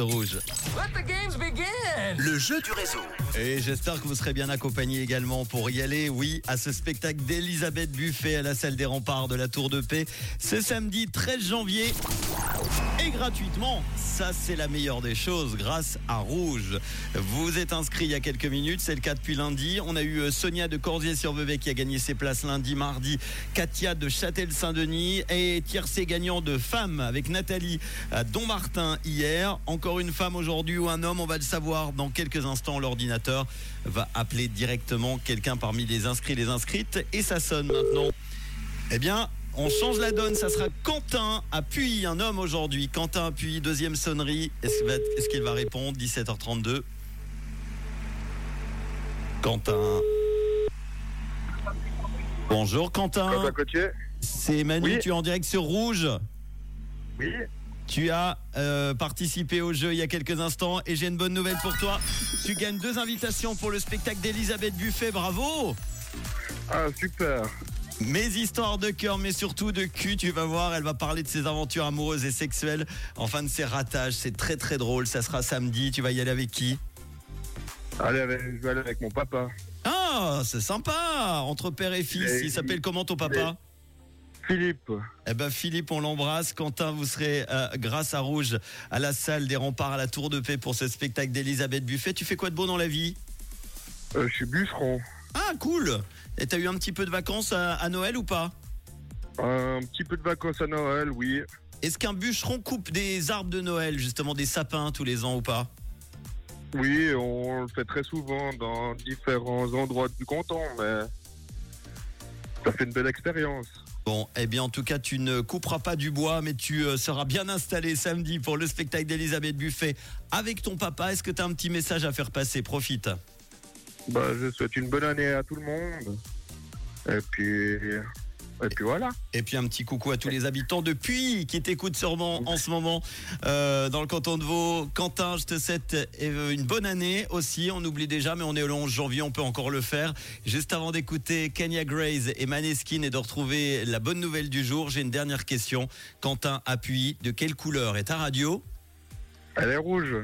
Rouge. Let the games begin. Le jeu du réseau. Et j'espère que vous serez bien accompagnés également pour y aller, oui, à ce spectacle d'Elisabeth Buffet à la salle des remparts de la Tour de Paix. Ce samedi 13 janvier. Et gratuitement, ça c'est la meilleure des choses grâce à Rouge. Vous êtes inscrit il y a quelques minutes, c'est le cas depuis lundi. On a eu euh, Sonia de Corsier-sur-Vevey qui a gagné ses places lundi, mardi. Katia de Châtel-Saint-Denis et tiercé gagnant de femmes avec Nathalie à Dommartin hier. Encore une femme aujourd'hui ou un homme, on va le savoir dans quelques instants. L'ordinateur va appeler directement quelqu'un parmi les inscrits, les inscrites et ça sonne maintenant. Eh bien, on change la donne, ça sera Quentin appuie un homme aujourd'hui. Quentin appuie deuxième sonnerie. Est-ce qu'il va, répondre? 17h32. Quentin. Bonjour Quentin. Quentin C'est Manu, Oui. tu es en direct sur Rouge. Oui. Tu as euh, participé au jeu il y a quelques instants et j'ai une bonne nouvelle pour toi. Tu gagnes deux invitations pour le spectacle d'Elisabeth Buffet, bravo. Ah, super. Mes histoires de cœur, mais surtout de cul, tu vas voir, elle va parler de ses aventures amoureuses et sexuelles, enfin de ses ratages, c'est très très drôle, ça sera samedi, tu vas y aller avec qui? Allez, avec- je vais aller avec mon papa. Ah, c'est sympa, entre père et fils, Et- il s'appelle comment ton papa? Philippe. Eh ben Philippe, on l'embrasse. Quentin, vous serez euh, grâce à Rouge à la salle des remparts à la Tour de Paix pour ce spectacle d'Elisabeth Buffet. Tu fais quoi de beau dans la vie? Euh, je suis bûcheron. Ah, cool Et t'as eu un petit peu de vacances à, à Noël ou pas? Un petit peu de vacances à Noël, oui. Est-ce qu'un bûcheron coupe des arbres de Noël, justement des sapins tous les ans ou pas? Oui, on le fait très souvent dans différents endroits du canton, mais ça fait une belle expérience. Bon, eh bien en tout cas, tu ne couperas pas du bois, mais tu euh, seras bien installé samedi pour le spectacle d'Elisabeth Buffet avec ton papa. Est-ce que tu as un petit message à faire passer? Profite. Bah, je souhaite une bonne année à tout le monde. Et puis, et puis voilà. Et puis un petit coucou à tous les habitants de Puy qui t'écoutent sûrement en ce moment euh, dans le canton de Vaud. Quentin, je te souhaite euh, une bonne année aussi. On oublie déjà, mais on est le 11 janvier, on peut encore le faire. Juste avant d'écouter Kenya Grace et Maneskin et de retrouver la bonne nouvelle du jour, j'ai une dernière question. Quentin, appuie. De quelle couleur est ta radio? Elle est rouge.